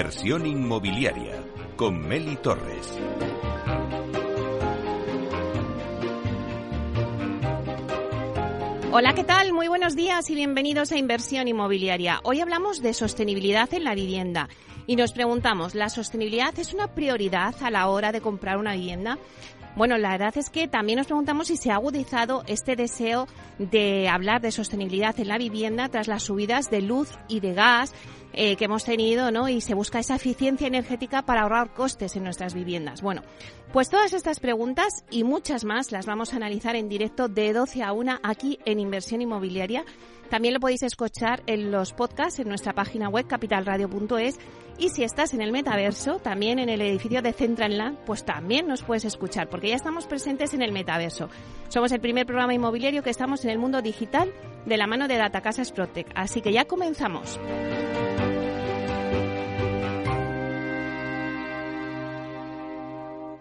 Inversión inmobiliaria con Meli Torres. Hola, ¿qué tal? Muy buenos días y bienvenidos a Inversión Inmobiliaria. Hoy hablamos de sostenibilidad en la vivienda y nos preguntamos, ¿la sostenibilidad es una prioridad a la hora de comprar una vivienda? Bueno, la verdad es que también nos preguntamos si se ha agudizado este deseo de hablar de sostenibilidad en la vivienda tras las subidas de luz y de gas eh, que hemos tenido, ¿no? Y se busca esa eficiencia energética para ahorrar costes en nuestras viviendas. Bueno, pues todas estas preguntas y muchas más las vamos a analizar en directo de 12 a 1 aquí en Inversión Inmobiliaria. También lo podéis escuchar en los podcasts en nuestra página web capitalradio.es y si estás en el metaverso, también en el edificio de Central pues también nos puedes escuchar porque ya estamos presentes en el metaverso. Somos el primer programa inmobiliario que estamos en el mundo digital de la mano de Datacasas Protec. Así que ya comenzamos.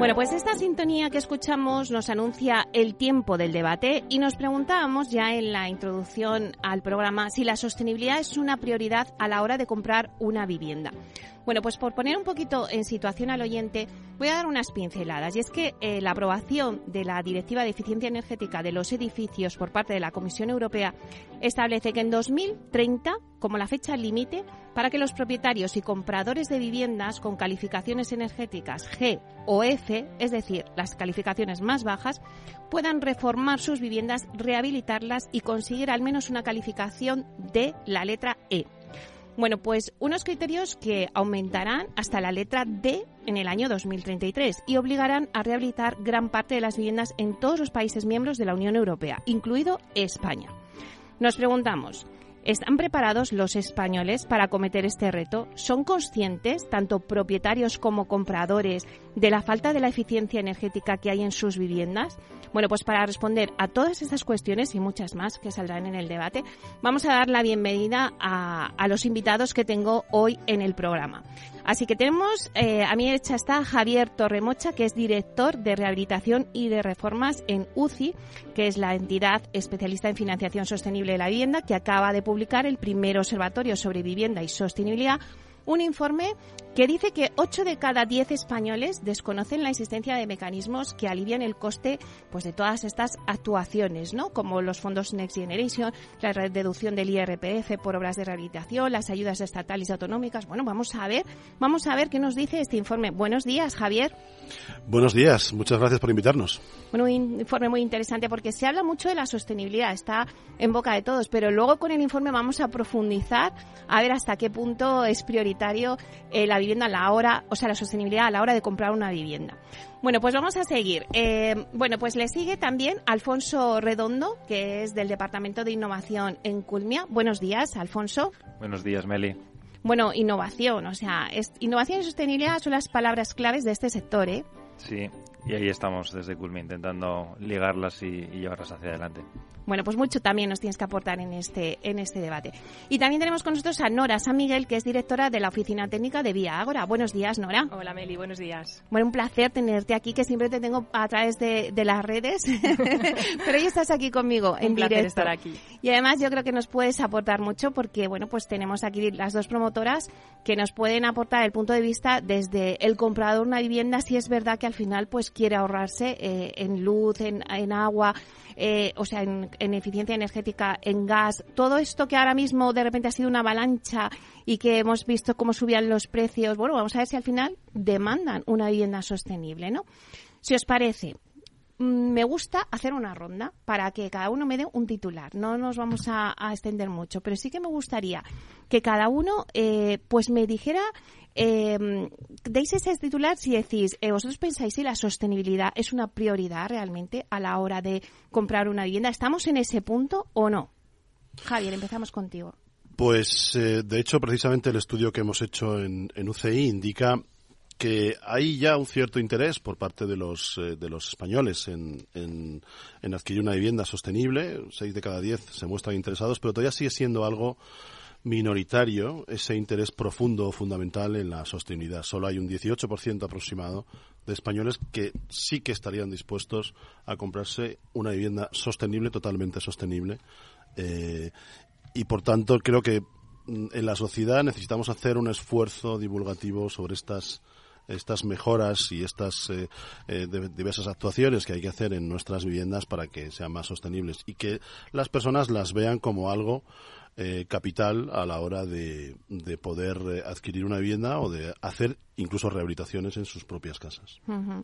Bueno, pues esta sintonía que escuchamos nos anuncia el tiempo del debate y nos preguntábamos ya en la introducción al programa si la sostenibilidad es una prioridad a la hora de comprar una vivienda. Bueno, pues por poner un poquito en situación al oyente, voy a dar unas pinceladas. Y es que eh, la aprobación de la Directiva de Eficiencia Energética de los Edificios por parte de la Comisión Europea establece que en 2030, como la fecha límite, para que los propietarios y compradores de viviendas con calificaciones energéticas G o F, es decir, las calificaciones más bajas, puedan reformar sus viviendas, rehabilitarlas y conseguir al menos una calificación de la letra E. Bueno, pues unos criterios que aumentarán hasta la letra D en el año 2033 y obligarán a rehabilitar gran parte de las viviendas en todos los países miembros de la Unión Europea, incluido España. Nos preguntamos, ¿Están preparados los españoles para acometer este reto? ¿Son conscientes, tanto propietarios como compradores, de la falta de la eficiencia energética que hay en sus viviendas? Bueno, pues para responder a todas estas cuestiones y muchas más que saldrán en el debate, vamos a dar la bienvenida a, los invitados que tengo hoy en el programa. Así que tenemos, eh, a mi derecha está Javier Torremocha, que es director de rehabilitación y de reformas en UCI, que es la entidad especialista en financiación sostenible de la vivienda, que acaba de publicar el primer observatorio sobre vivienda y sostenibilidad un informe que dice que 8 de cada 10 españoles desconocen la existencia de mecanismos que alivian el coste pues, de todas estas actuaciones, ¿no? como los fondos Next Generation, la reducción del IRPF por obras de rehabilitación, las ayudas estatales y autonómicas. Bueno, vamos a ver, vamos a ver qué nos dice este informe. Buenos días, Javier. Buenos días, muchas gracias por invitarnos. Bueno, un informe muy interesante porque se habla mucho de la sostenibilidad, está en boca de todos, pero luego con el informe vamos a profundizar a ver hasta qué punto es prioritario la vivienda a la hora, o sea, la sostenibilidad a la hora de comprar una vivienda. Bueno, pues vamos a seguir. Eh, bueno, pues le sigue también Alfonso Redondo, que es del Departamento de Innovación en Culmia. Buenos días, Alfonso. Buenos días, Meli. Bueno, innovación, o sea, innovación y sostenibilidad son las palabras claves de este sector, ¿eh? Sí, y ahí estamos desde Culmia intentando ligarlas y llevarlas hacia adelante. Bueno, pues mucho también nos tienes que aportar en este, en este debate. Y también tenemos con nosotros a Nora San Miguel, que es directora de la Oficina Técnica de Vía Ágora. Buenos días, Nora. Hola, Meli, buenos días. Bueno, un placer tenerte aquí, que siempre te tengo a través de, las redes, pero hoy estás aquí conmigo en un placer estar aquí. Y además yo creo que nos puedes aportar mucho porque, bueno, pues tenemos aquí las dos promotoras que nos pueden aportar el punto de vista desde el comprador de una vivienda, si es verdad que al final pues quiere ahorrarse eh, en luz, en, en agua, eh, o sea, en, eficiencia energética, en gas, todo esto que ahora mismo de repente ha sido una avalancha y que hemos visto cómo subían los precios, bueno, vamos a ver si al final demandan una vivienda sostenible, ¿no? Si os parece, me gusta hacer una ronda para que cada uno me dé un titular. No nos vamos a, extender mucho, pero sí que me gustaría que cada uno eh, pues me dijera eh, deis ese titular si decís, eh, vosotros pensáis si la sostenibilidad es una prioridad realmente a la hora de comprar una vivienda. ¿Estamos en ese punto o no? Javier, empezamos contigo. Pues, eh, de hecho, precisamente el estudio que hemos hecho en, UCI indica que hay ya un cierto interés por parte de los, eh, de los españoles en, en, adquirir una vivienda sostenible. Seis de cada diez se muestran interesados, pero todavía sigue siendo algo minoritario ese interés profundo o fundamental en la sostenibilidad. Solo hay un 18% aproximado de españoles que sí que estarían dispuestos a comprarse una vivienda sostenible, totalmente sostenible. Eh, y por tanto creo que mm, en la sociedad necesitamos hacer un esfuerzo divulgativo sobre estas estas mejoras y estas eh, eh, diversas actuaciones que hay que hacer en nuestras viviendas para que sean más sostenibles y que las personas las vean como algo eh, capital a la hora de, de poder eh, adquirir una vivienda o de hacer incluso rehabilitaciones en sus propias casas.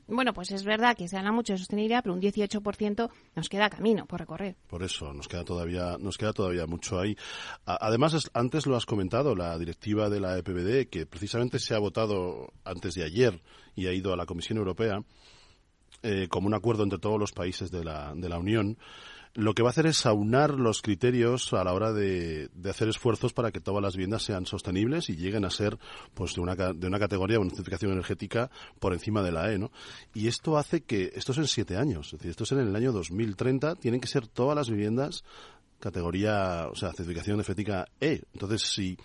Bueno, pues es verdad que se habla mucho de sostenibilidad, pero un 18% nos queda camino por recorrer. Por eso, nos queda todavía, nos queda todavía mucho ahí. además, antes lo has comentado, la directiva de la EPBD, que precisamente se ha votado antes de ayer y ha ido a la Comisión Europea, eh, como un acuerdo entre todos los países de la, de la Unión, lo que va a hacer es aunar los criterios a la hora de, hacer esfuerzos para que todas las viviendas sean sostenibles y lleguen a ser pues de una, de una categoría, una certificación energética por encima de la E, ¿no? Y esto hace que, esto es en siete años, es decir, esto es en el año 2030, tienen que ser todas las viviendas categoría, o sea, certificación energética E. Entonces, si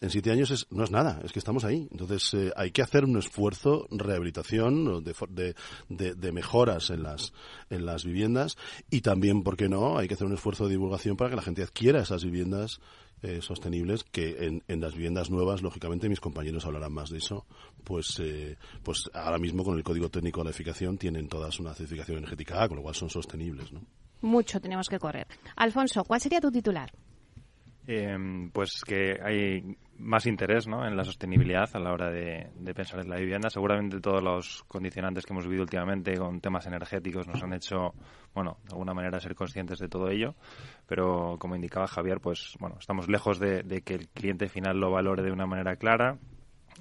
en siete años es, no es nada, es que estamos ahí. Entonces eh, hay que hacer un esfuerzo, rehabilitación, de, de, de, mejoras en las, en las viviendas y también, ¿por qué no?, hay que hacer un esfuerzo de divulgación para que la gente adquiera esas viviendas eh, sostenibles que en, en, las viviendas nuevas, lógicamente, mis compañeros hablarán más de eso, pues, eh, pues ahora mismo con el Código Técnico de la Edificación tienen todas una certificación energética A, con lo cual son sostenibles, ¿no? Mucho tenemos que correr. Alfonso, ¿cuál sería tu titular? Eh, pues que hay más interés ¿no? en la sostenibilidad a la hora de, pensar en la vivienda. Seguramente todos los condicionantes que hemos vivido últimamente con temas energéticos nos han hecho, bueno, de alguna manera ser conscientes de todo ello, pero como indicaba Javier, pues bueno, estamos lejos de, de que el cliente final lo valore de una manera clara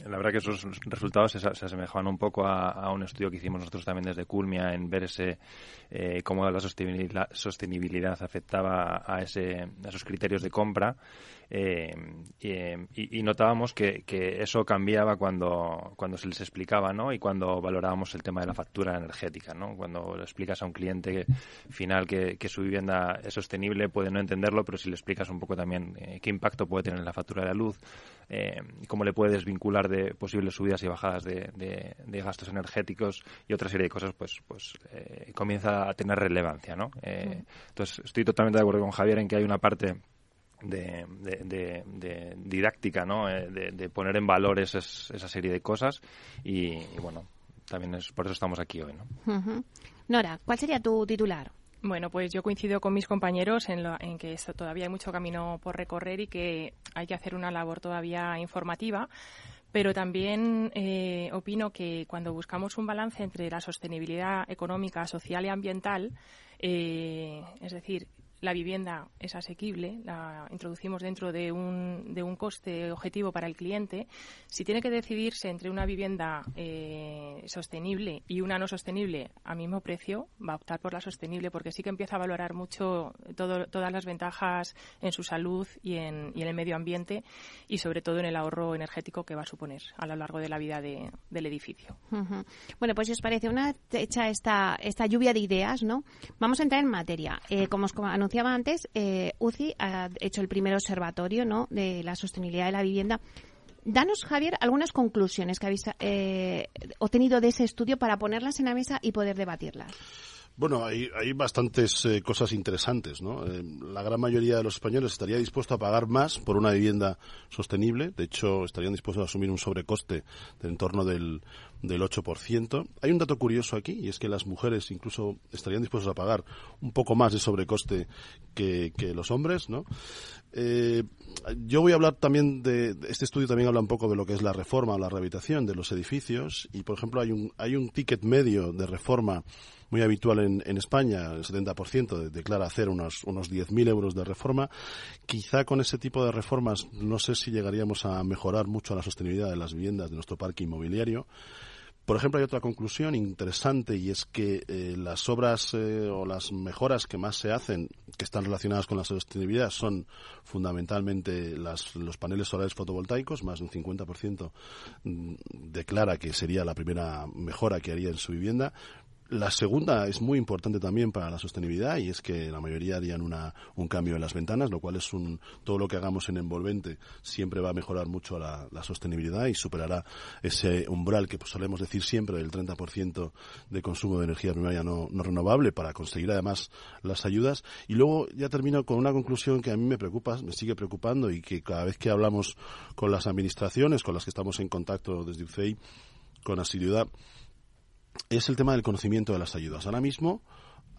la verdad que esos resultados se, asemejaban un poco a, un estudio que hicimos nosotros también desde Culmia en ver ese, eh, cómo la sostenibilidad, sostenibilidad afectaba a, ese, a esos criterios de compra eh, y, notábamos que, eso cambiaba cuando, cuando se les explicaba ¿no? y cuando valorábamos el tema de la factura energética. ¿no? Cuando le explicas a un cliente final que, su vivienda es sostenible, puede no entenderlo, pero si le explicas un poco también eh, qué impacto puede tener en la factura de la luz, eh, cómo le puedes vincular de posibles subidas y bajadas de, gastos energéticos y otra serie de cosas, pues, pues eh, comienza a tener relevancia. ¿no? Entonces, estoy totalmente de acuerdo con Javier en que hay una parte de, de, didáctica, ¿no? Eh, de, poner en valor esa serie de cosas y, bueno, también es por eso estamos aquí hoy, ¿no? Nora, ¿cuál sería tu titular? Bueno, pues yo coincido con mis compañeros en, lo, en que todavía hay mucho camino por recorrer y que hay que hacer una labor todavía informativa pero también eh, opino que cuando buscamos un balance entre la sostenibilidad económica, social y ambiental, eh, es decir, la vivienda es asequible, la introducimos dentro de un, de un coste objetivo para el cliente, si tiene que decidirse entre una vivienda eh, sostenible y una no sostenible a mismo precio, va a optar por la sostenible porque sí que empieza a valorar mucho todas las ventajas en su salud y en, y en, el medio ambiente y sobre todo en el ahorro energético que va a suponer a lo largo de la vida del edificio. Bueno, pues si os parece una hecha esta, esta lluvia de ideas, ¿no? Vamos a entrar en materia. Eh, como os anunciaba antes, eh, UCI ha hecho el primer observatorio ¿no? de la sostenibilidad de la vivienda. Danos, Javier, algunas conclusiones que habéis eh, obtenido de ese estudio para ponerlas en la mesa y poder debatirlas. Bueno, hay, hay bastantes eh, cosas interesantes, ¿no? Eh, la gran mayoría de los españoles estaría dispuesto a pagar más por una vivienda sostenible. De hecho, estarían dispuestos a asumir un sobrecoste de en torno del, del 8%. Hay un dato curioso aquí, y es que las mujeres incluso estarían dispuestas a pagar un poco más de sobrecoste que, que los hombres, ¿no? Eh, yo voy a hablar también de, este estudio también habla un poco de lo que es la reforma o la rehabilitación de los edificios y por ejemplo hay un hay un ticket medio de reforma muy habitual en, España, el 70% declara hacer unos, unos 10.000 euros de reforma. Quizá con ese tipo de reformas no sé si llegaríamos a mejorar mucho la sostenibilidad de las viviendas de nuestro parque inmobiliario. Por ejemplo, hay otra conclusión interesante y es que eh, las obras eh, o las mejoras que más se hacen, que están relacionadas con la sostenibilidad son fundamentalmente los paneles solares fotovoltaicos, más de un 50% mm, declara que sería la primera mejora que haría en su vivienda. La segunda es muy importante también para la sostenibilidad y es que la mayoría harían una, un cambio en las ventanas, lo cual es un, todo lo que hagamos en envolvente siempre va a mejorar mucho la, sostenibilidad y superará ese umbral que pues, solemos decir siempre del 30% de consumo de energía primaria no, no renovable para conseguir además las ayudas. Y luego ya termino con una conclusión que a mí me preocupa, me sigue preocupando y que cada vez que hablamos con las administraciones con las que estamos en contacto desde UCEI con asiduidad, es el tema del conocimiento de las ayudas. Ahora mismo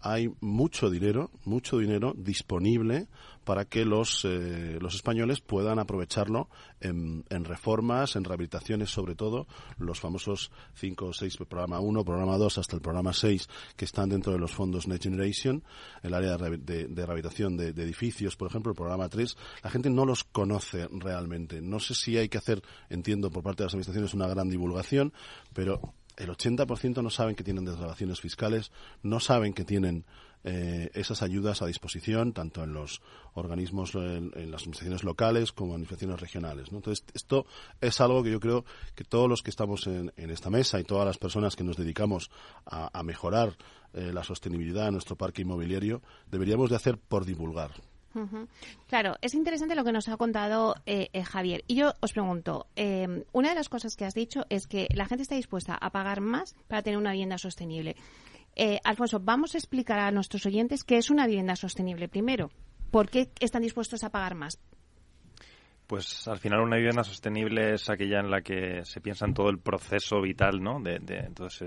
hay mucho dinero, mucho dinero disponible para que los, eh, los españoles puedan aprovecharlo en, reformas, en rehabilitaciones sobre todo, los famosos 5 o 6, programa 1, programa 2 hasta el programa 6 que están dentro de los fondos Next Generation, el área de, rehabilitación de, de, edificios, por ejemplo, el programa 3, la gente no los conoce realmente. No sé si hay que hacer, entiendo, por parte de las administraciones una gran divulgación, pero el 80% no saben que tienen desgrabaciones fiscales, no saben que tienen eh, esas ayudas a disposición, tanto en los organismos, en, las administraciones locales como en administraciones regionales. Entonces, esto es algo que yo creo que todos los que estamos en, esta mesa y todas las personas que nos dedicamos a, mejorar eh, la sostenibilidad de nuestro parque inmobiliario deberíamos de hacer por divulgar. Claro, es interesante lo que nos ha contado eh, eh, Javier. Y yo os pregunto, em, una de las cosas que has dicho es que la gente está dispuesta a pagar más para tener una vivienda sostenible. Eh, Alfonso, vamos a explicar a nuestros oyentes qué es una vivienda sostenible primero. ¿Por qué están dispuestos a pagar más? Pues al final una vivienda sostenible es aquella en la que se piensa en todo el proceso vital, ¿no? De,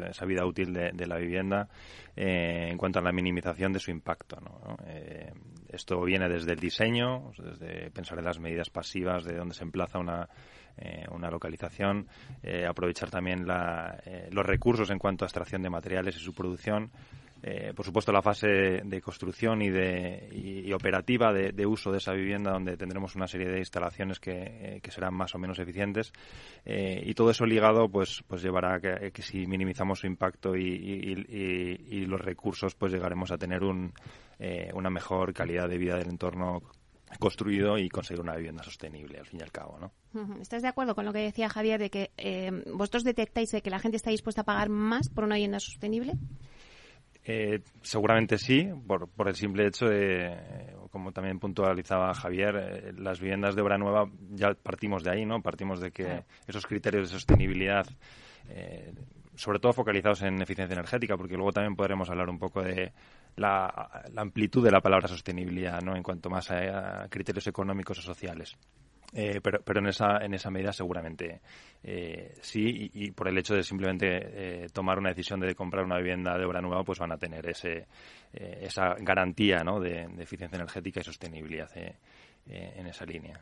esa vida útil de, la vivienda eh, en cuanto a la minimización de su impacto, ¿no? Eh, esto viene desde el diseño, desde pensar en las medidas pasivas de dónde se emplaza una, eh, una localización, aprovechar también los recursos en cuanto a extracción de materiales y su producción, eh, por supuesto, la fase de construcción y, de, y, operativa de, uso de esa vivienda, donde tendremos una serie de instalaciones que, eh, serán más o menos eficientes. Eh, y todo eso ligado, pues, pues llevará a que, si minimizamos su impacto y, los recursos, pues llegaremos a tener un, una mejor calidad de vida del entorno construido y conseguir una vivienda sostenible, al fin y al cabo, ¿no? ¿Estás de acuerdo con lo que decía Javier de que vosotros detectáis de que la gente está dispuesta a pagar más por una vivienda sostenible? Eh, seguramente sí, por, por, el simple hecho de, como también puntualizaba Javier, eh, las viviendas de obra nueva ya partimos de ahí, ¿no? Partimos de que esos criterios de sostenibilidad, eh, sobre todo focalizados en eficiencia energética, porque luego también podremos hablar un poco de la, amplitud de la palabra sostenibilidad, ¿no? En cuanto más a criterios económicos o sociales. Eh, pero, pero en esa en esa medida seguramente eh, sí y, por el hecho de simplemente eh, tomar una decisión de comprar una vivienda de obra nueva pues van a tener ese esa garantía ¿no? de, eficiencia energética y sostenibilidad en esa línea.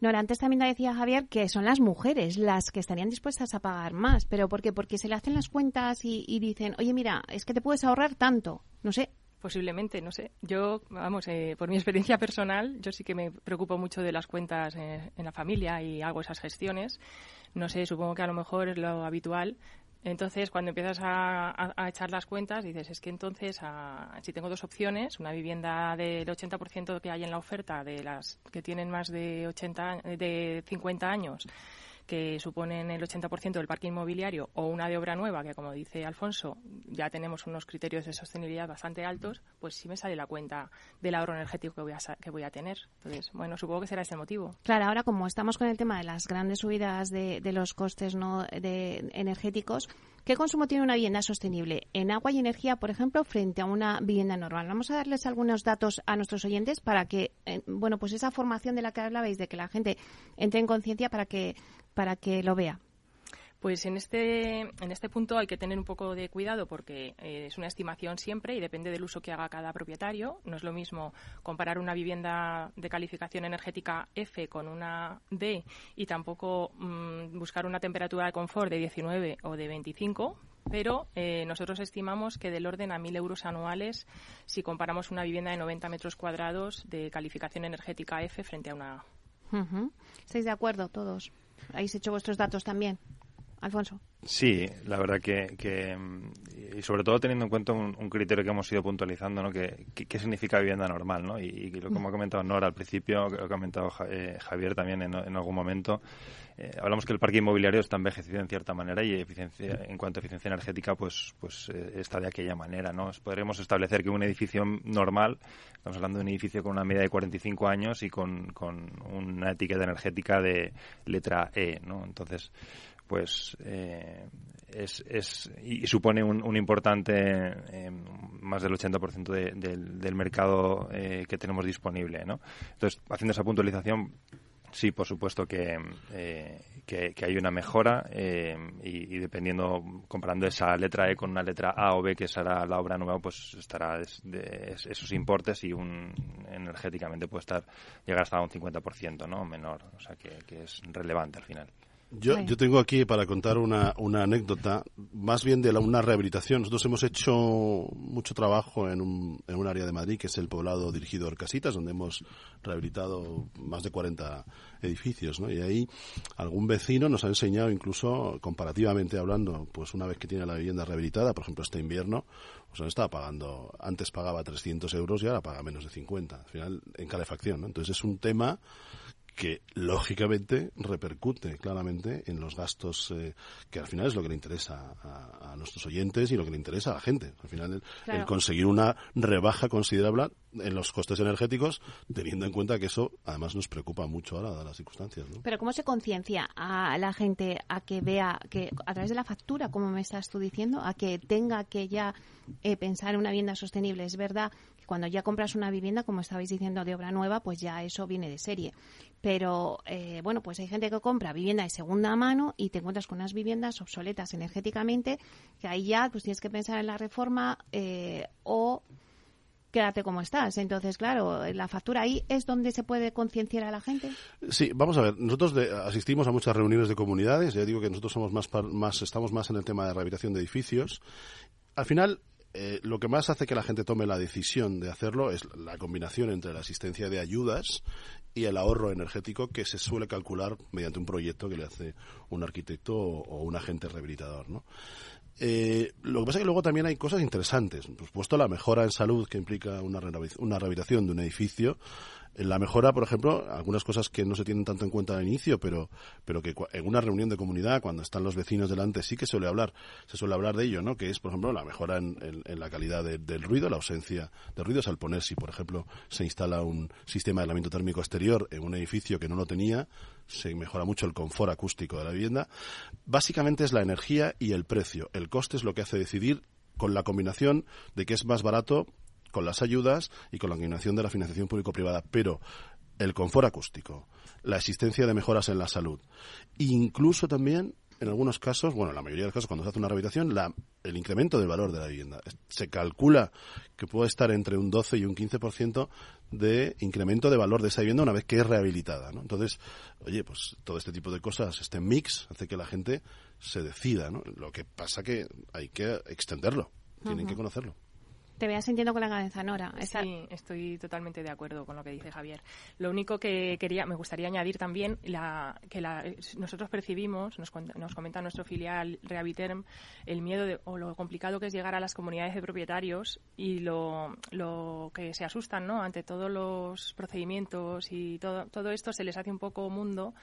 Nora, antes también decía Javier que son las mujeres las que estarían dispuestas a pagar más. ¿Pero por qué? Porque se le hacen las cuentas y dicen, oye, mira, es que te puedes ahorrar tanto. No sé, Posiblemente, no sé. Yo, vamos, eh, por mi experiencia personal, yo sí que me preocupo mucho de las cuentas en la familia y hago esas gestiones. No sé, supongo que a lo mejor es lo habitual. Entonces, cuando empiezas a, echar las cuentas, dices, es que entonces, si tengo dos opciones, una vivienda del 80% que hay en la oferta de las que tienen más de, 80, de 50 años, que suponen el 80% del parque inmobiliario, o una de obra nueva, que como dice Alfonso, ya tenemos unos criterios de sostenibilidad bastante altos, pues sí me sale la cuenta del ahorro energético que voy a, que voy a tener. Entonces, bueno, supongo que será ese motivo. Claro, ahora como estamos con el tema de las grandes subidas de, de los costes no de energéticos, ¿Qué consumo tiene una vivienda sostenible en agua y energía, por ejemplo, frente a una vivienda normal? Vamos a darles algunos datos a nuestros oyentes para que, eh, bueno, pues esa formación de la que hablabais, de que la gente entre en conciencia para que, para que lo vea. Pues en este, en este punto hay que tener un poco de cuidado porque eh, es una estimación siempre y depende del uso que haga cada propietario. No es lo mismo comparar una vivienda de calificación energética F con una D y tampoco mm, buscar una temperatura de confort de 19 o de 25, pero eh, nosotros estimamos que del orden a 1.000 euros anuales si comparamos una vivienda de 90 metros cuadrados de calificación energética F frente a una. ¿Estáis de acuerdo todos? ¿Habéis hecho vuestros datos también? Alfonso. Sí, la verdad que, mm, y sobre todo teniendo en cuenta un, criterio que hemos ido puntualizando, ¿no? Que, ¿Qué significa vivienda normal, ¿no? Y, lo que ha comentado Nora al principio, lo que ha comentado eh, Javier también en, algún momento, eh, hablamos que el parque inmobiliario está envejecido en cierta manera y eficiencia, en cuanto a eficiencia energética, pues, pues eh, está de aquella manera, ¿no? Podremos establecer que un edificio normal, estamos hablando de un edificio con una media de 45 años y con, con una etiqueta energética de letra E, ¿no? Entonces, pues eh, es, es, y supone un, importante, eh, más del 80% del mercado eh, que tenemos disponible. ¿no? Entonces, haciendo esa puntualización, sí, por supuesto que, que, hay una mejora y, dependiendo, comparando esa letra E con una letra A o B, que será la obra nueva, pues estará de, esos importes y un energéticamente puede estar llegar hasta un 50%, ¿no? Menor, o sea que es relevante al final. Yo, yo tengo aquí para contar una, una anécdota, más bien de la, una rehabilitación. Nosotros hemos hecho mucho trabajo en un, en un área de Madrid, que es el poblado dirigido a Casitas, donde hemos rehabilitado más de 40 edificios. ¿no? Y ahí algún vecino nos ha enseñado, incluso comparativamente hablando, pues una vez que tiene la vivienda rehabilitada, por ejemplo este invierno, pues estaba pagando, antes pagaba 300 euros y ahora paga menos de 50, al final en calefacción. ¿no? Entonces es un tema que lógicamente repercute claramente en los gastos eh, que al final es lo que le interesa a, nuestros oyentes y lo que le interesa a la gente. Al final el, conseguir una rebaja considerable en los costes energéticos, teniendo en cuenta que eso además nos preocupa mucho ahora de las circunstancias. Pero ¿cómo se conciencia a la gente a que vea que a través de la factura, como me estás tú diciendo, a que tenga que ya eh, pensar en una vivienda sostenible? Es verdad cuando ya compras una vivienda, como estabais diciendo, de obra nueva, pues ya eso viene de serie pero eh, bueno, pues hay gente que compra vivienda de segunda mano y te encuentras con unas viviendas obsoletas energéticamente que ahí ya pues tienes que pensar en la reforma eh, o quédate como estás. Entonces, claro, la factura ahí es donde se puede concienciar a la gente. Sí, vamos a ver. Nosotros asistimos a muchas reuniones de comunidades. Ya digo que nosotros somos más, más, estamos más en el tema de rehabilitación de edificios. Al final, eh, lo que más hace que la gente tome la decisión de hacerlo es la combinación entre la asistencia de ayudas y el ahorro energético que se suele calcular mediante un proyecto que le hace un arquitecto o, un agente rehabilitador, ¿no? Eh, lo que pasa es que luego también hay cosas interesantes. Por supuesto, la mejora en salud que implica una, una rehabilitación de un edificio la mejora, por ejemplo, algunas cosas que no se tienen tanto en cuenta al inicio, pero, pero que en una reunión de comunidad, cuando están los vecinos delante, sí que suele hablar, se suele hablar de ello, ¿no? Que es, por ejemplo, la mejora en, la calidad del ruido, la ausencia de ruidos al poner, si por ejemplo se instala un sistema de aislamiento térmico exterior en un edificio que no lo tenía, se mejora mucho el confort acústico de la vivienda. Básicamente es la energía y el precio. El coste es lo que hace decidir con la combinación de que es más barato con las ayudas y con la combinación de la financiación público-privada, pero el confort acústico, la existencia de mejoras en la salud, incluso también en algunos casos, bueno, en la mayoría de los casos, cuando se hace una rehabilitación, la, el incremento del valor de la vivienda. Se calcula que puede estar entre un 12 y un 15% de incremento de valor de esa vivienda una vez que es rehabilitada. ¿no? Entonces, oye, pues todo este tipo de cosas, este mix, hace que la gente se decida. ¿no? Lo que pasa que hay que extenderlo, tienen que conocerlo. Te veas sintiendo con la cabeza, Nora. Sí, estoy totalmente de acuerdo con lo que dice Javier. Lo único que quería, me gustaría añadir también la, que la, nosotros percibimos, nos, nos comenta nuestro filial Rehabiterm, el miedo de, o lo complicado que es llegar a las comunidades de propietarios y lo, lo que se asustan ¿no? ante todos los procedimientos y todo, todo esto se les hace un poco mundo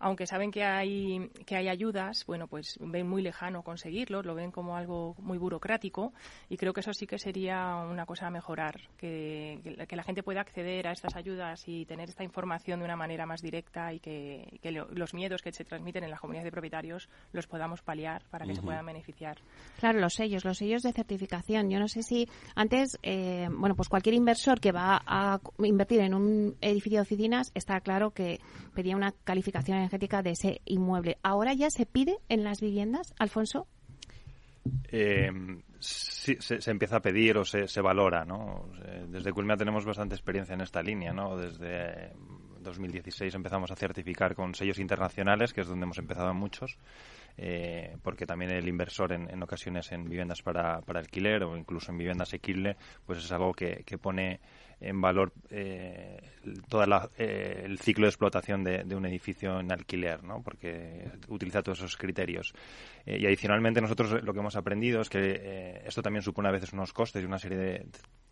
aunque saben que hay, que hay ayudas, bueno, pues ven muy lejano conseguirlo, lo ven como algo muy burocrático y creo que eso sí que sería una cosa a mejorar, que, que la gente pueda acceder a estas ayudas y tener esta información de una manera más directa y que, los miedos que se transmiten en las comunidades de propietarios los podamos paliar para que se puedan beneficiar. Claro, los sellos, los sellos de certificación. Yo no sé si antes, eh, bueno, pues cualquier inversor que va a invertir en un edificio de oficinas está claro que pedía una calificación de ese inmueble. ¿Ahora ya se pide en las viviendas, Alfonso? Eh, sí, se, empieza a pedir o se, valora, ¿no? Desde Culmia tenemos bastante experiencia en esta línea, ¿no? Desde 2016 empezamos a certificar con sellos internacionales, que es donde hemos empezado muchos, eh, porque también el inversor en, ocasiones en viviendas para, para, alquiler o incluso en vivienda asequible, pues es algo que, que pone en valor eh, todo eh, el ciclo de explotación de, un edificio en alquiler, ¿no? porque utiliza todos esos criterios. Eh, y adicionalmente nosotros lo que hemos aprendido es que eh, esto también supone a veces unos costes y una serie de,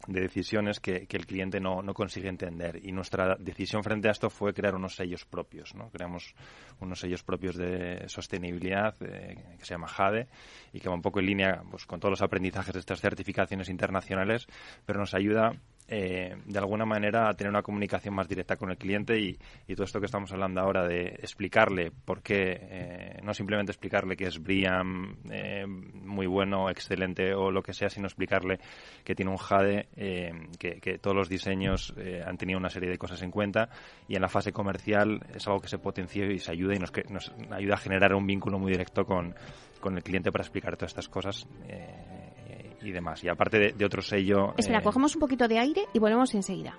decisiones que, el cliente no, no, consigue entender. Y nuestra decisión frente a esto fue crear unos sellos propios. ¿no? Creamos unos sellos propios de sostenibilidad que se llama JADE y que va un poco en línea pues, con todos los aprendizajes de estas certificaciones internacionales, pero nos ayuda eh, de alguna manera tener una comunicación más directa con el cliente y, todo esto que estamos hablando ahora de explicarle por qué, eh, no simplemente explicarle que es Brian eh, muy bueno, excelente o lo que sea, sino explicarle que tiene un Jade, que, todos los diseños han tenido una serie de cosas en cuenta y en la fase comercial es algo que se potencia y se ayuda y nos, nos ayuda a generar un vínculo muy directo con, con el cliente para explicar todas estas cosas y demás. Y aparte de, de otro sello... Espera, eh, cogemos un poquito de aire y volvemos enseguida.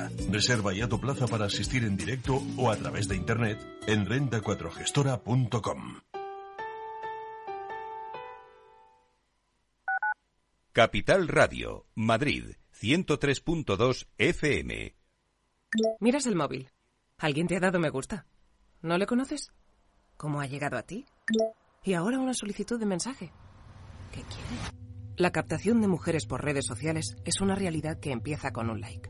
Reserva ya tu plaza para asistir en directo o a través de internet en renta4gestora.com. Capital Radio, Madrid, 103.2 FM. Miras el móvil. ¿Alguien te ha dado me gusta? ¿No le conoces? ¿Cómo ha llegado a ti? Y ahora una solicitud de mensaje. ¿Qué quiere? La captación de mujeres por redes sociales es una realidad que empieza con un like.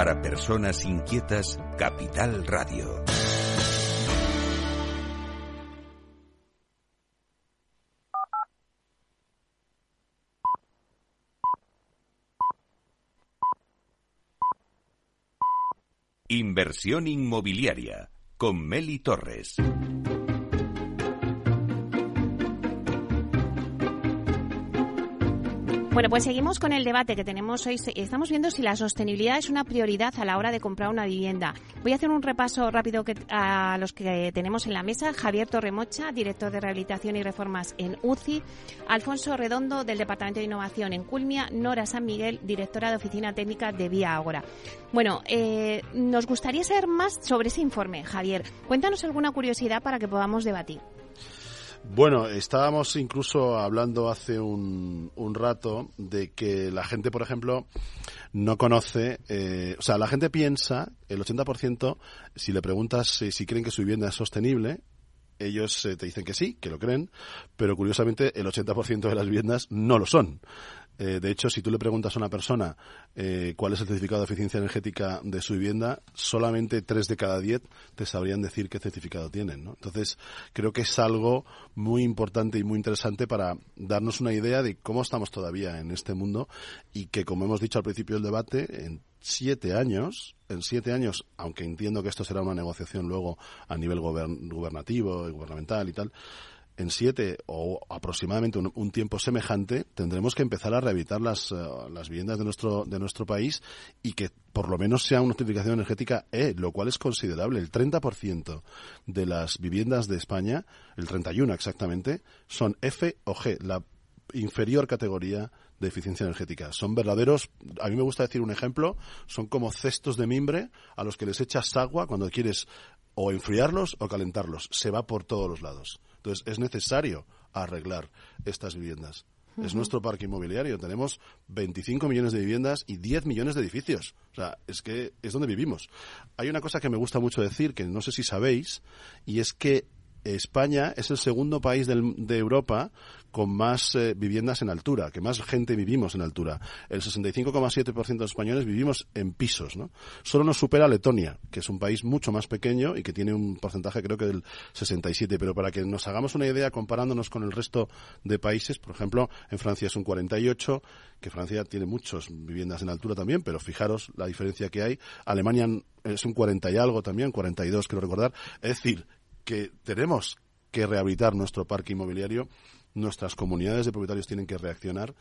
Para personas inquietas, Capital Radio. Inversión inmobiliaria con Meli Torres. Bueno, pues seguimos con el debate que tenemos hoy. Estamos viendo si la sostenibilidad es una prioridad a la hora de comprar una vivienda. Voy a hacer un repaso rápido a los que tenemos en la mesa. Javier Torremocha, director de Rehabilitación y Reformas en UCI. Alfonso Redondo, del Departamento de Innovación en Culmia. Nora San Miguel, directora de Oficina Técnica de Vía Agora. Bueno, eh, nos gustaría saber más sobre ese informe. Javier, cuéntanos alguna curiosidad para que podamos debatir. Bueno, estábamos incluso hablando hace un, rato de que la gente, por ejemplo, no conoce, eh, o sea, la gente piensa, el 80%, si le preguntas si, creen que su vivienda es sostenible, ellos eh, te dicen que sí, que lo creen, pero curiosamente el 80% de las viviendas no lo son. Eh, de hecho, si tú le preguntas a una persona eh, cuál es el certificado de eficiencia energética de su vivienda, solamente tres de cada diez te sabrían decir qué certificado tienen. ¿no? Entonces, creo que es algo muy importante y muy interesante para darnos una idea de cómo estamos todavía en este mundo y que, como hemos dicho al principio del debate, en siete años, en siete años, aunque entiendo que esto será una negociación luego a nivel gubernativo y gubernamental y tal, en siete o aproximadamente un, tiempo semejante tendremos que empezar a rehabilitar las, eh, las viviendas de nuestro, de nuestro país y que por lo menos sea una certificación energética E, lo cual es considerable. El 30% de las viviendas de España, el 31 exactamente, son F o G, la inferior categoría de eficiencia energética. Son verdaderos, a mí me gusta decir un ejemplo, son como cestos de mimbre a los que les echas agua cuando quieres o enfriarlos o calentarlos. Se va por todos los lados. Entonces, es necesario arreglar estas viviendas. Es nuestro parque inmobiliario. Tenemos 25 millones de viviendas y 10 millones de edificios. O sea, es que es donde vivimos. Hay una cosa que me gusta mucho decir, que no sé si sabéis, y es que España es el segundo país de Europa con más eh, viviendas en altura, que más gente vivimos en altura. El 65,7% de españoles vivimos en pisos, ¿no? Solo nos supera Letonia, que es un país mucho más pequeño y que tiene un porcentaje creo que del 67, pero para que nos hagamos una idea comparándonos con el resto de países, por ejemplo, en Francia es un 48, que Francia tiene muchas viviendas en altura también, pero fijaros la diferencia que hay. Alemania es un 40 y algo también, 42 quiero recordar. Es decir, que tenemos que rehabilitar nuestro parque inmobiliario nuestras comunidades de propietarios tienen que reaccionar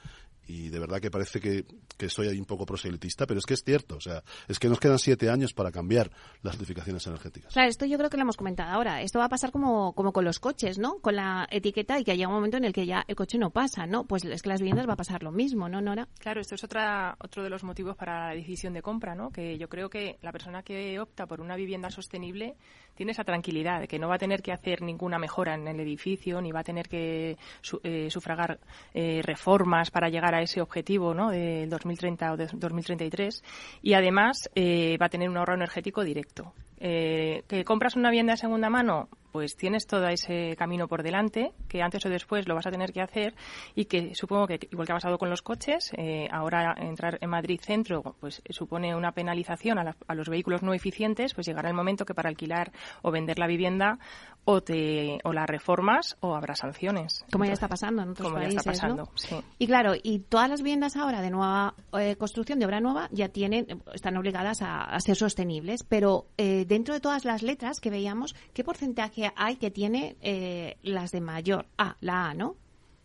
y de verdad que parece que, que, soy ahí un poco proselitista, pero es que es cierto, o sea, es que nos quedan siete años para cambiar las certificaciones energéticas. Claro, esto yo creo que lo hemos comentado ahora. Esto va a pasar como, como con los coches, ¿no? Con la etiqueta y que haya un momento en el que ya el coche no pasa, ¿no? Pues es que las viviendas va a pasar lo mismo, ¿no, Nora? Claro, esto es otra, otro de los motivos para la decisión de compra, ¿no? Que yo creo que la persona que opta por una vivienda sostenible tiene esa tranquilidad de que no va a tener que hacer ninguna mejora en el edificio, ni va a tener que eh, sufragar eh, reformas para llegar a ese objetivo ¿no? del 2030 o de 2033 y además eh, va a tener un ahorro energético directo. Eh, ¿Que compras una vivienda de segunda mano? Pues tienes todo ese camino por delante, que antes o después lo vas a tener que hacer y que supongo que, igual que ha pasado con los coches, eh, ahora entrar en Madrid Centro pues supone una penalización a, a, los vehículos no eficientes, pues llegará el momento que para alquilar o vender la vivienda o, te, o la reformas o habrá sanciones. Como ya está pasando en otros como países, ya está pasando, Y claro, y todas las viviendas ahora de nueva eh, construcción, de obra nueva, ya tienen, están obligadas a, ser sostenibles, pero eh, dentro de todas las letras que veíamos, ¿qué porcentaje hay que tiene eh, las de mayor? A, la A, ¿no?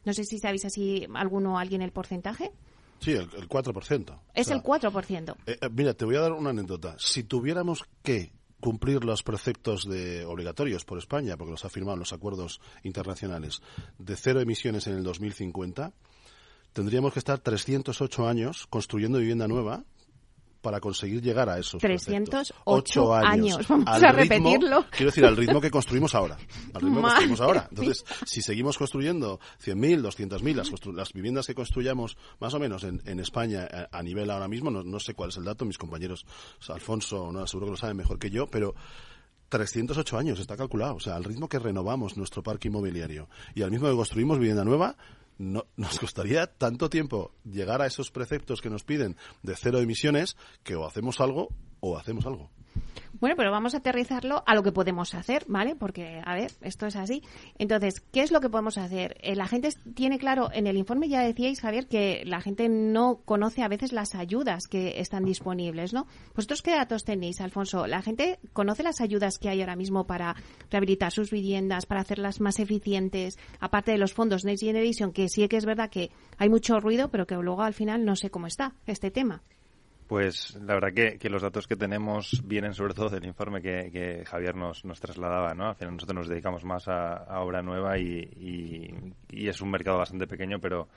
No sé si sabéis así alguno alguien el porcentaje. Sí, el, 4%. Es el 4%. Eh, eh, mira, te voy a dar una anécdota. Si tuviéramos que cumplir los preceptos de obligatorios por España, porque los ha firmado los acuerdos internacionales, de cero emisiones en el 2050, tendríamos que estar 308 años construyendo vivienda nueva para conseguir llegar a esos 308 años. Vamos a repetirlo. quiero decir, al ritmo que construimos ahora. Al ritmo que construimos ahora. Entonces, si seguimos construyendo 100.000, 200.000, las, las viviendas que construyamos más o menos en, en España a, eh, a, nivel ahora mismo, no, no, sé cuál es el dato, mis compañeros, Alfonso, no, seguro que lo saben mejor que yo, pero 308 años está calculado. O sea, al ritmo que renovamos nuestro parque inmobiliario y al mismo que construimos vivienda nueva, no, nos costaría tanto tiempo llegar a esos preceptos que nos piden de cero emisiones que o hacemos algo o hacemos algo. Bueno, pero vamos a aterrizarlo a lo que podemos hacer, ¿vale? Porque, a ver, esto es así. Entonces, ¿qué es lo que podemos hacer? Eh, la gente tiene claro, en el informe ya decíais, Javier, que la gente no conoce a veces las ayudas que están disponibles, ¿no? ¿Vosotros qué datos tenéis, Alfonso? ¿La gente conoce las ayudas que hay ahora mismo para rehabilitar sus viviendas, para hacerlas más eficientes, aparte de los fondos Next Generation, que sí que es verdad que hay mucho ruido, pero que luego al final no sé cómo está este tema? Pues la verdad que, que, los datos que tenemos vienen sobre todo del informe que, que Javier nos, nos, trasladaba, ¿no? Al final nosotros nos dedicamos más a, obra nueva y, y, y, es un mercado bastante pequeño, pero,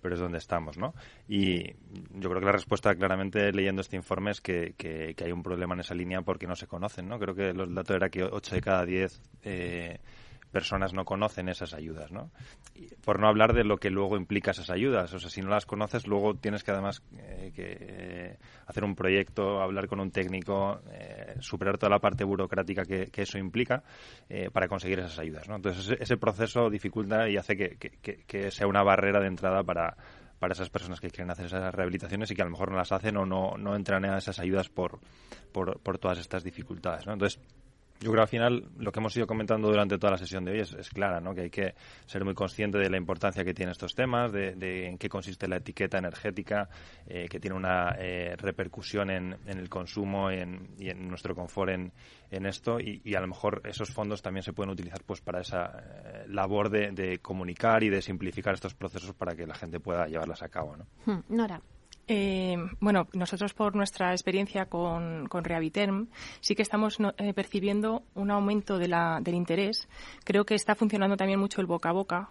pero es donde estamos, ¿no? Y yo creo que la respuesta claramente leyendo este informe es que, que, hay un problema en esa línea porque no se conocen, ¿no? Creo que el dato era que 8 de cada 10 eh, personas no conocen esas ayudas, ¿no? por no hablar de lo que luego implica esas ayudas. O sea, si no las conoces, luego tienes que además eh, eh, hacer un proyecto, hablar con un técnico, eh, superar toda la parte burocrática que, eso implica para conseguir esas ayudas, ¿no? Entonces, ese, ese proceso dificulta y hace que, sea una barrera de entrada para, para esas personas que quieren hacer esas rehabilitaciones y que a lo mejor no las hacen o no, no entran a esas ayudas por, por, todas estas dificultades. Entonces, yo creo que al final lo que hemos ido comentando durante toda la sesión de hoy es, clara, ¿no? que hay que ser muy consciente de la importancia que tienen estos temas, de, en qué consiste la etiqueta energética, eh, que tiene una eh, repercusión en, el consumo y en nuestro confort en, en esto y, a lo mejor esos fondos también se pueden utilizar pues para esa eh, labor de, comunicar y de simplificar estos procesos para que la gente pueda llevarlas a cabo. ¿no? Hmm, Nora. Eh, bueno, nosotros por nuestra experiencia con, con Rehabiterm sí que estamos eh, percibiendo un aumento de la, del interés. Creo que está funcionando también mucho el boca a boca.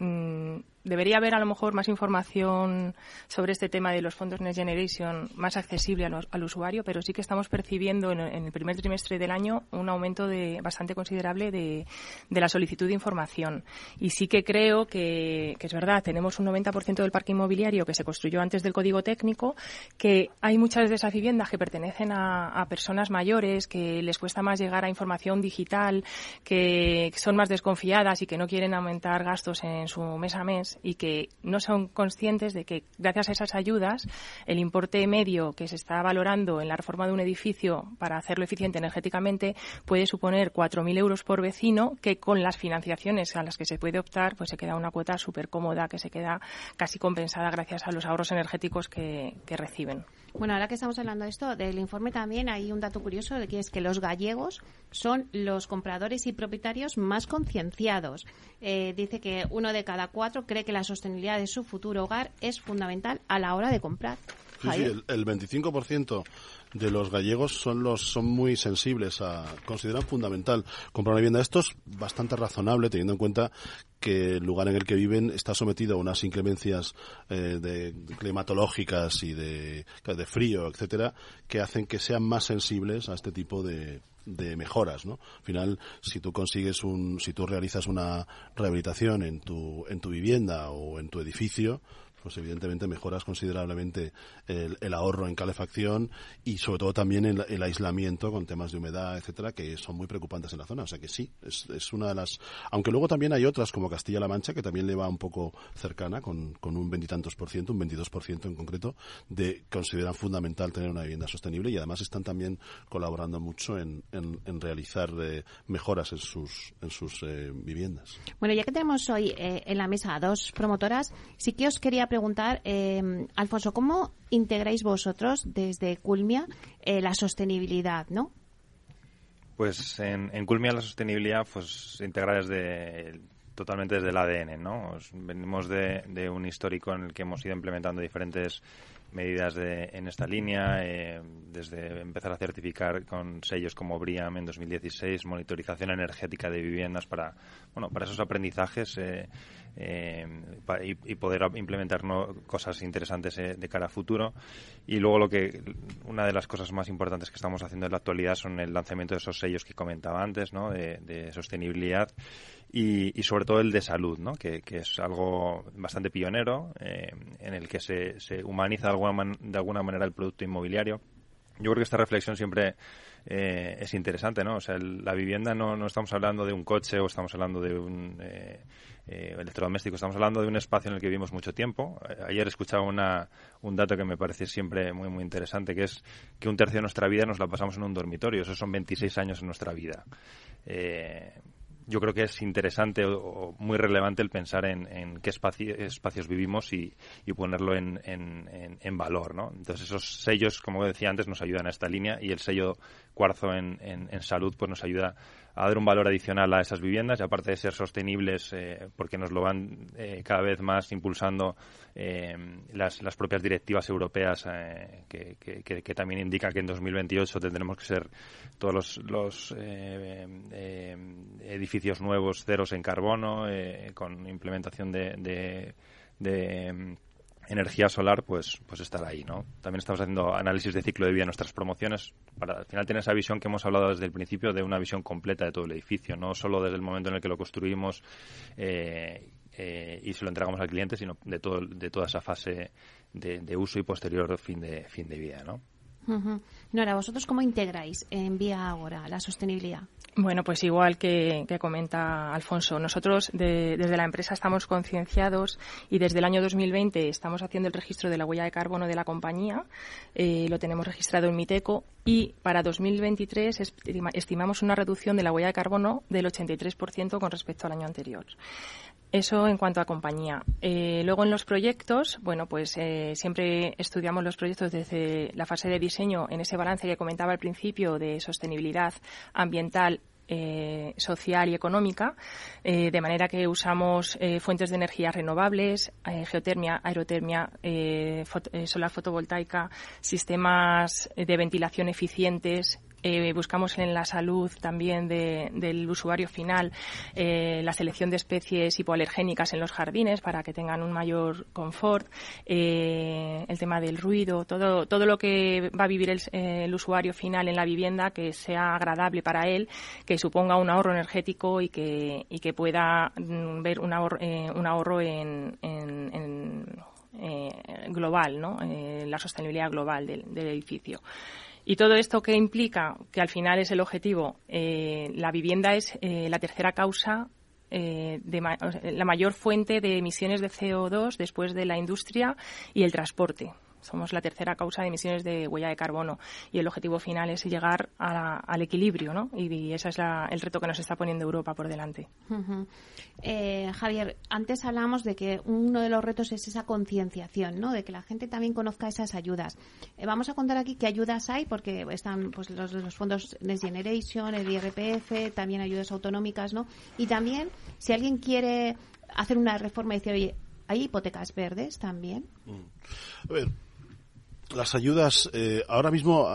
Mm, debería haber a lo mejor más información sobre este tema de los fondos Next Generation más accesible al, usuario, pero sí que estamos percibiendo en, el primer trimestre del año un aumento de, bastante considerable de, la solicitud de información. Y sí que creo que, es verdad, tenemos un 90% del parque inmobiliario que se construyó antes del código técnico, que hay muchas de esas viviendas que pertenecen a personas mayores, que les cuesta más llegar a información digital, que son más desconfiadas y que no quieren aumentar gastos en su mes a mes y que no son conscientes de que gracias a esas ayudas el importe medio que se está valorando en la reforma de un edificio para hacerlo eficiente energéticamente puede suponer 4.000 euros por vecino que con las financiaciones a las que se puede optar pues se queda una cuota súper cómoda que se queda casi compensada gracias a los ahorros energéticos que, que reciben. Bueno, ahora que estamos hablando de esto, del informe también hay un dato curioso de que es que los gallegos son los compradores y propietarios más concienciados. Eh, dice que uno de cada cuatro cree que la sostenibilidad de su futuro hogar es fundamental a la hora de comprar. Sí, sí, el, el 25% de los gallegos son los son muy sensibles a consideran fundamental comprar una vivienda. Esto es bastante razonable teniendo en cuenta que el lugar en el que viven está sometido a unas inclemencias eh, de, climatológicas y de, de frío, etcétera, que hacen que sean más sensibles a este tipo de, de mejoras, ¿no? Al final, si tú consigues un, si tú realizas una rehabilitación en tu, en tu vivienda o en tu edificio, pues evidentemente mejoras considerablemente el, ahorro en calefacción y sobre todo también el, el, aislamiento con temas de humedad, etcétera, que son muy preocupantes en la zona. O sea que sí, es, es una de las. Aunque luego también hay otras como Castilla-La Mancha que también le va un poco cercana, con, con un veintitantos por ciento, un 22 por ciento en concreto, de consideran fundamental tener una vivienda sostenible y además están también colaborando mucho en, en, realizar eh, mejoras en sus, en sus eh, viviendas. Bueno, ya que tenemos hoy eh, en la mesa a dos promotoras, sí que os quería preguntar, eh, Alfonso, ¿cómo integráis vosotros desde Culmia eh, la sostenibilidad, no? Pues en, en, Culmia la sostenibilidad pues se integra desde totalmente desde el ADN, ¿no? Venimos de, de, un histórico en el que hemos ido implementando diferentes medidas de, en esta línea, eh, desde empezar a certificar con sellos como BRIAM en 2016, monitorización energética de viviendas para, bueno, para esos aprendizajes eh, eh, y, poder implementar cosas interesantes eh, de cara a futuro. Y luego lo que una de las cosas más importantes que estamos haciendo en la actualidad son el lanzamiento de esos sellos que comentaba antes, ¿no? de, sostenibilidad y, y, sobre todo el de salud, ¿no? que, es algo bastante pionero eh, en el que se, se humaniza de alguna, de alguna manera el producto inmobiliario yo creo que esta reflexión siempre eh, es interesante, ¿no? O sea, la vivienda no, no estamos hablando de un coche o estamos hablando de un eh, eh, electrodoméstico, estamos hablando de un espacio en el que vivimos mucho tiempo. ayer escuchaba una, un dato que me parece siempre muy, muy interesante, que es que un tercio de nuestra vida nos la pasamos en un dormitorio. Eso son 26 años en nuestra vida yo creo que es interesante o, muy relevante el pensar en, qué espacios vivimos y, ponerlo en, en, valor, ¿no? Entonces esos sellos, como decía antes, nos ayudan a esta línea y el sello cuarzo en, salud pues nos ayuda a dar un valor adicional a esas viviendas y aparte de ser sostenibles eh, porque nos lo van eh, cada vez más impulsando eh, las, las, propias directivas europeas que, que, también indican que en 2028 tendremos que ser todos los, los edificios nuevos ceros en carbono con implementación de, de energía solar, pues, pues estar ahí, ¿no? También estamos haciendo análisis de ciclo de vida en nuestras promociones para al final tener esa visión que hemos hablado desde el principio de una visión completa de todo el edificio, no solo desde el momento en el que lo construimos eh, eh, y se lo entregamos al cliente, sino de todo de toda esa fase de, de uso y posterior fin de fin de vida, ¿no? Nora, ¿vosotros cómo integráis en Vía Agora la sostenibilidad? Bueno, pues igual que, comenta Alfonso, nosotros desde la empresa estamos concienciados y desde el año 2020 estamos haciendo el registro de la huella de carbono de la compañía, eh, lo tenemos registrado en Miteco y para 2023 estimamos una reducción de la huella de carbono del 83% con respecto al año anterior. Eso en cuanto a compañía. Eh, luego en los proyectos, bueno, pues eh, siempre estudiamos los proyectos desde la fase de diseño en ese balance que comentaba al principio de sostenibilidad ambiental eh, social y económica, de manera que usamos fuentes de energía renovables, geotermia, aerotermia, solar fotovoltaica, sistemas de ventilación eficientes, eh, buscamos en la salud también del usuario final eh, la selección de especies hipoalergénicas en los jardines para que tengan un mayor confort, eh, el tema del ruido, todo, todo lo que va a vivir el, usuario final en la vivienda que sea agradable para él, que suponga un ahorro energético y que, y que pueda mm, ver un ahorro, un ahorro en, global, ¿no? la sostenibilidad global del edificio. Y todo esto que implica, que al final es el objetivo, eh, la vivienda es eh, la tercera causa, eh, de la mayor fuente de emisiones de CO2 después de la industria y el transporte. Somos la tercera causa de emisiones de huella de carbono y el objetivo final es llegar al equilibrio, ¿no? Y, ese es el reto que nos está poniendo Europa por delante. Eh, Javier, antes hablábamos de que uno de los retos es esa concienciación, ¿no? De que la gente también conozca esas ayudas. Eh, vamos a contar aquí qué ayudas hay, porque están pues los, los fondos Next Generation, el IRPF, también ayudas autonómicas, ¿no? Y también, si alguien quiere hacer una reforma y decir, oye, ¿hay hipotecas verdes también? Mm. A ver, las ayudas, eh, ahora mismo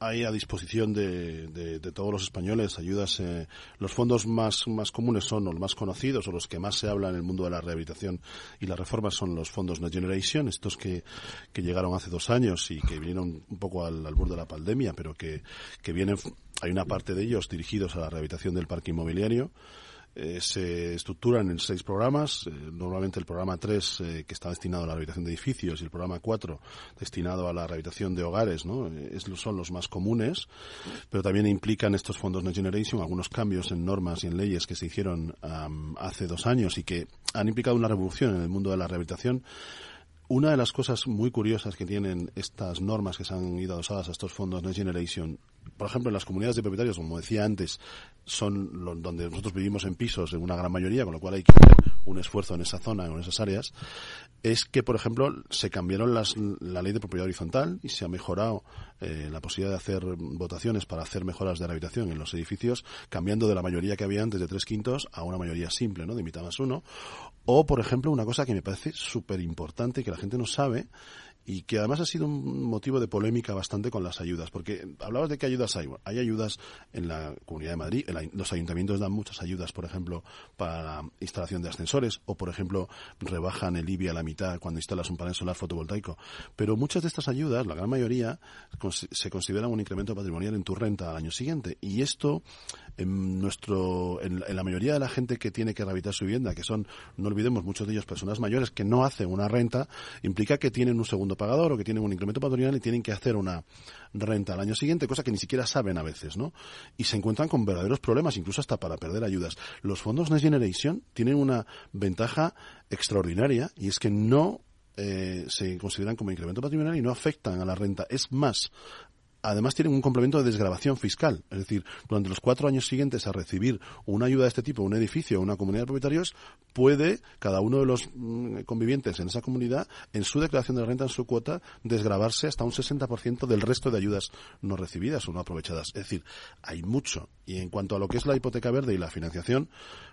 hay a disposición de, todos los españoles ayudas. Eh, los fondos más, más comunes son los más conocidos o los que más se habla en el mundo de la rehabilitación y las reformas son los fondos Next Generation, estos que, que llegaron hace dos años y que vinieron un poco al, al borde de la pandemia, pero que, que vienen, hay una parte de ellos dirigidos a la rehabilitación del parque inmobiliario. Eh, se estructuran en seis programas. Eh, normalmente el programa 3, eh, que está destinado a la rehabilitación de edificios, y el programa 4, destinado a la rehabilitación de hogares, ¿no? son los más comunes, pero también implican estos fondos Next Generation algunos cambios en normas y en leyes que se hicieron hace dos años y que han implicado una revolución en el mundo de la rehabilitación una de las cosas muy curiosas que tienen estas normas que se han ido adosadas a estos fondos Next Generation, por ejemplo, en las comunidades de propietarios, como decía antes, son donde nosotros vivimos en pisos en una gran mayoría, con lo cual hay que hacer un esfuerzo en esa zona, en esas áreas, es que, por ejemplo, se cambiaron las, la ley de propiedad horizontal y se ha mejorado eh, la posibilidad de hacer votaciones para hacer mejoras de rehabilitación en los edificios, cambiando de la mayoría que había antes de tres quintos a una mayoría simple, ¿no? De mitad más uno. O, por ejemplo, una cosa que me parece súper importante que la gente no sabe y que además ha sido un motivo de polémica bastante con las ayudas, porque hablabas de qué ayudas hay. hay ayudas en la Comunidad de Madrid, los ayuntamientos dan muchas ayudas, por ejemplo, para la instalación de ascensores, o por ejemplo, rebajan el IBI a la mitad cuando instalas un panel solar fotovoltaico. Pero muchas de estas ayudas, la gran mayoría, se consideran un incremento patrimonial en tu renta al año siguiente. Y esto en nuestro, en, la mayoría de la gente que tiene que rehabilitar su vivienda, que son, no olvidemos, muchos de ellos personas mayores que no hacen una renta, implica que tienen un segundo pagador o que tienen un incremento patrimonial y tienen que hacer una renta al año siguiente, cosa que ni siquiera saben a veces, ¿no? Y se encuentran con verdaderos problemas, incluso hasta para perder ayudas. Los fondos Next Generation tienen una ventaja extraordinaria y es que no eh, se consideran como incremento patrimonial y no afectan a la renta. Es más, además tienen un complemento de desgrabación fiscal. Es decir, durante los cuatro años siguientes a recibir una ayuda de este tipo, un edificio o una comunidad de propietarios, puede cada uno de los mm, convivientes en esa comunidad, en su declaración de renta, en su cuota, desgrabarse hasta un 60% del resto de ayudas no recibidas o no aprovechadas. Es decir, hay mucho. Y en cuanto a lo que es la hipoteca verde y la financiación,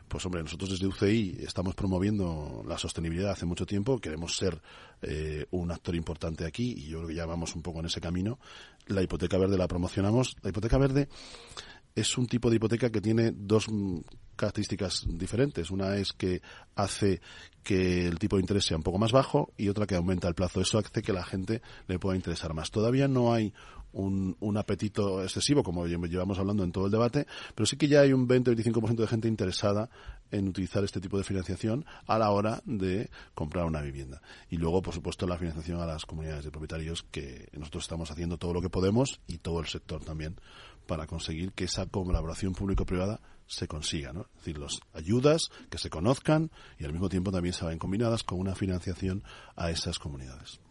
pues hombre, nosotros desde UCI estamos promoviendo la sostenibilidad hace mucho tiempo, queremos ser eh, un actor importante aquí y yo creo que ya vamos un poco en ese camino. La hipoteca verde la promocionamos. La hipoteca verde es un tipo de hipoteca que tiene dos características diferentes. Una es que hace que el tipo de interés sea un poco más bajo y otra que aumenta el plazo. Eso hace que la gente le pueda interesar más. Todavía no hay un, un, apetito excesivo, como llevamos hablando en todo el debate, pero sí que ya hay un 20-25% de gente interesada en utilizar este tipo de financiación a la hora de comprar una vivienda. Y luego, por supuesto, la financiación a las comunidades de propietarios, que nosotros estamos haciendo todo lo que podemos y todo el sector también para conseguir que esa colaboración público-privada se consiga, ¿no? Es decir, las ayudas que se conozcan y al mismo tiempo también se vayan combinadas con una financiación a esas comunidades.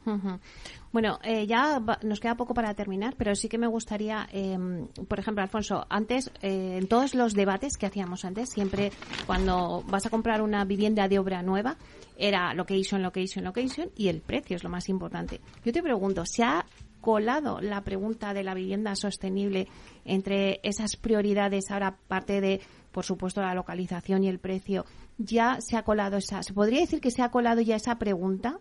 Bueno, eh, ya nos queda poco para terminar, pero sí que me gustaría, em, por ejemplo, Alfonso, antes, eh, en todos los debates que hacíamos antes, siempre cuando vas a comprar una vivienda de obra nueva, era location, location, location y el precio es lo más importante. Yo te pregunto, ¿se ha colado la pregunta de la vivienda sostenible entre esas prioridades, ahora parte de, por supuesto, la localización y el precio, ya se ha colado esa, ¿se podría decir que se ha colado ya esa pregunta?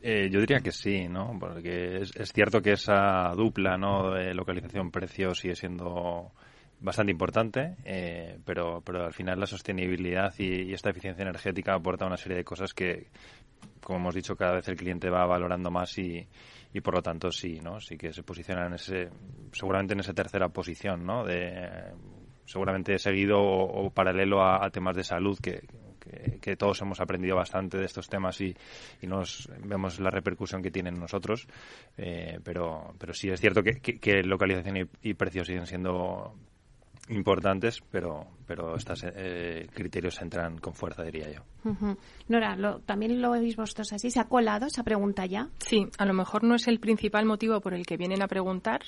Eh, yo diría que sí, ¿no? Porque es, cierto que esa dupla, ¿no? De localización-precio sigue siendo bastante importante, eh, pero, pero al final la sostenibilidad y, y, esta eficiencia energética aporta una serie de cosas que, como hemos dicho, cada vez el cliente va valorando más y, y por lo tanto sí, ¿no? Sí que se posiciona en ese, seguramente en esa tercera posición, ¿no? De, seguramente seguido o, paralelo a, temas de salud que, que, todos hemos aprendido bastante de estos temas y, y nos vemos la repercusión que tienen nosotros, eh, pero, pero sí es cierto que, localización y, y precios siguen siendo importantes, pero, pero estos eh, criterios entran con fuerza, diría yo. Nora, ¿también lo veis vosotros así? ¿Se ha colado esa pregunta ya? Sí, a lo mejor no es el principal motivo por el que vienen a preguntar.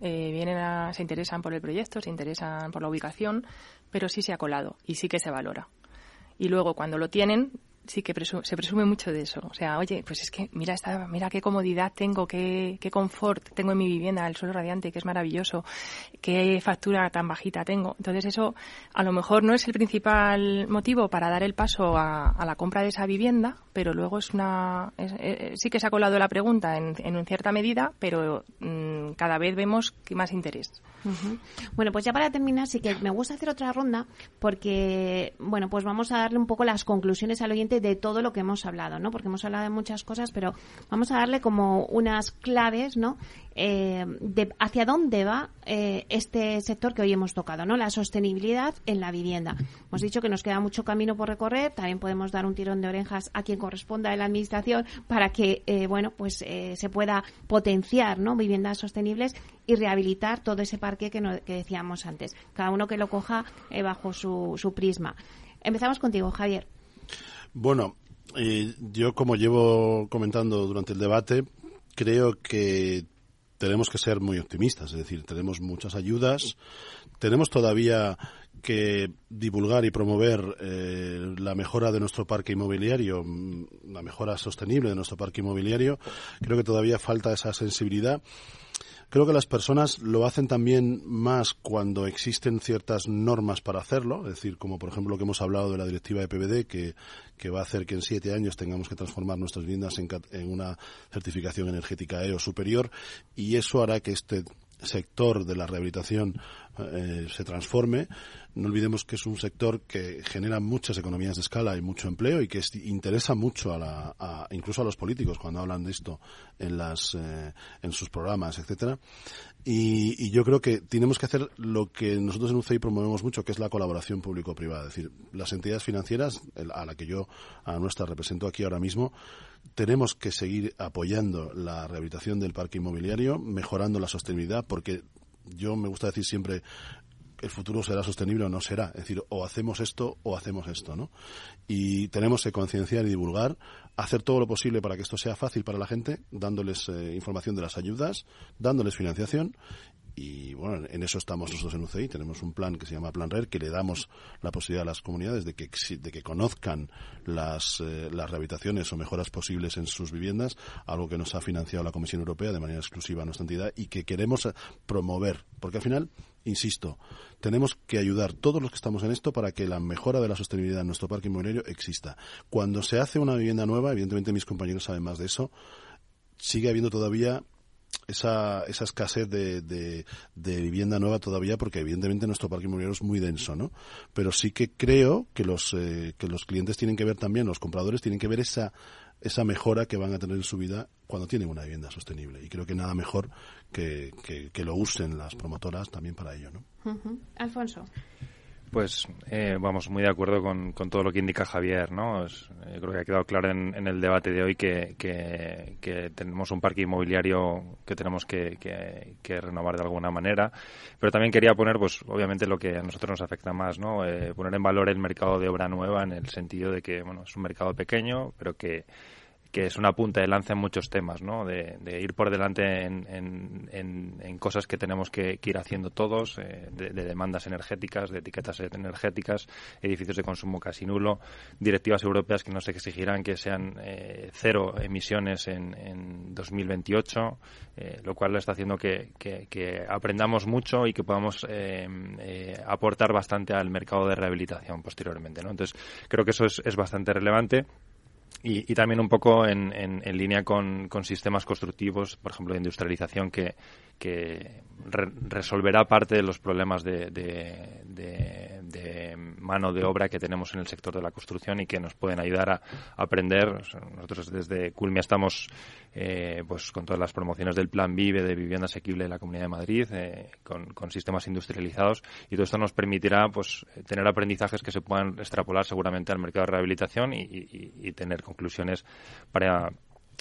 Eh, vienen a, se interesan por el proyecto, se interesan por la ubicación, pero sí se ha colado y sí que se valora. Y luego, cuando lo tienen, sí que se presume mucho de eso. O sea, oye, pues es que mira esta, mira qué comodidad tengo, qué, qué confort tengo en mi vivienda, el suelo radiante, que es maravilloso, qué factura tan bajita tengo. Entonces eso a lo mejor no es el principal motivo para dar el paso a, la compra de esa vivienda, pero luego es una, eh, sí que se ha colado la pregunta en, en cierta medida, pero mm, cada vez vemos que más interés. Bueno, pues ya para terminar, sí que me gusta hacer otra ronda porque, bueno, pues vamos a darle un poco las conclusiones al oyente de todo lo que hemos hablado, ¿no? Porque hemos hablado de muchas cosas, pero vamos a darle como unas claves, ¿no? Eh, de hacia dónde va eh, este sector que hoy hemos tocado, ¿no? La sostenibilidad en la vivienda. Hemos dicho que nos queda mucho camino por recorrer. También podemos dar un tirón de orejas a quien corresponda en la administración para que, eh, bueno, pues se pueda potenciar, ¿no? Viviendas sostenibles y rehabilitar todo ese parque que, que decíamos antes. Cada uno que lo coja bajo su, su prisma. Empezamos contigo, Javier. Bueno, yo como llevo comentando durante el debate, creo que tenemos que ser muy optimistas, es decir, tenemos muchas ayudas, tenemos todavía que divulgar y promover eh, la mejora de nuestro parque inmobiliario, mm, la mejora sostenible de nuestro parque inmobiliario. Creo que todavía falta esa sensibilidad Creo que las personas lo hacen también más cuando existen ciertas normas para hacerlo, es decir, como por ejemplo lo que hemos hablado de la directiva de PBD, que, que va a hacer que en siete años tengamos que transformar nuestras viviendas en, en una certificación energética E o superior, y eso hará que este sector de la rehabilitación eh, se transforme. No olvidemos que es un sector que genera muchas economías de escala y mucho empleo y que interesa mucho a la, incluso a los políticos cuando hablan de esto en las eh, en sus programas, etcétera. Y, yo creo que tenemos que hacer lo que nosotros en UCI promovemos mucho, que es la colaboración público-privada. Es decir, las entidades financieras, a la que yo, a nuestra represento aquí ahora mismo, tenemos que seguir apoyando la rehabilitación del parque inmobiliario, mejorando la sostenibilidad, porque yo me gusta decir siempre el futuro será sostenible o no será. Es decir, o hacemos esto o hacemos esto, ¿no? Y tenemos que concienciar y divulgar, hacer todo lo posible para que esto sea fácil para la gente, dándoles eh, información de las ayudas, dándoles financiación y bueno, en eso estamos nosotros en UCI. Tenemos un plan que se llama Plan RER, que le damos la posibilidad a las comunidades de que, de que conozcan las, eh, las rehabilitaciones o mejoras posibles en sus viviendas, algo que nos ha financiado la Comisión Europea de manera exclusiva a nuestra entidad y que queremos eh, promover. Porque al final, insisto, tenemos que ayudar todos los que estamos en esto para que la mejora de la sostenibilidad en nuestro parque inmobiliario exista. Cuando se hace una vivienda nueva, evidentemente mis compañeros saben más de eso, sigue habiendo todavía esa, esa escasez de, de, vivienda nueva todavía porque evidentemente nuestro parque inmobiliario es muy denso, ¿no? Pero sí que creo que los, eh, que los clientes tienen que ver también, los compradores tienen que ver esa, esa mejora que van a tener en su vida cuando tienen una vivienda sostenible. Y creo que nada mejor que, que, lo usen las promotoras también para ello, ¿no? Alfonso. Pues eh, vamos, muy de acuerdo con, con, todo lo que indica Javier, ¿no? Eh, creo que ha quedado claro en, el debate de hoy que, que, tenemos un parque inmobiliario que tenemos que, renovar de alguna manera, pero también quería poner, pues obviamente lo que a nosotros nos afecta más, ¿no? Eh, poner en valor el mercado de obra nueva en el sentido de que, bueno, es un mercado pequeño, pero que que es una punta de lanza en muchos temas, ¿no? De, ir por delante en, en, cosas que tenemos que, ir haciendo todos, eh, de, demandas energéticas, de etiquetas energéticas, edificios de consumo casi nulo, directivas europeas que nos exigirán que sean eh, cero emisiones en, en 2028, eh, lo cual está haciendo que, que, aprendamos mucho y que podamos aportar bastante al mercado de rehabilitación posteriormente, ¿no? Entonces, creo que eso es, es bastante relevante. Y, también un poco en, en, línea con, con, sistemas constructivos, por ejemplo, de industrialización, que, que resolverá parte de los problemas de, mano de obra que tenemos en el sector de la construcción y que nos pueden ayudar a, aprender. nosotros desde Culmia estamos eh, pues con todas las promociones del Plan Vive de vivienda asequible de la Comunidad de Madrid, eh, con, sistemas industrializados y todo esto nos permitirá pues tener aprendizajes que se puedan extrapolar seguramente al mercado de rehabilitación y tener conclusiones para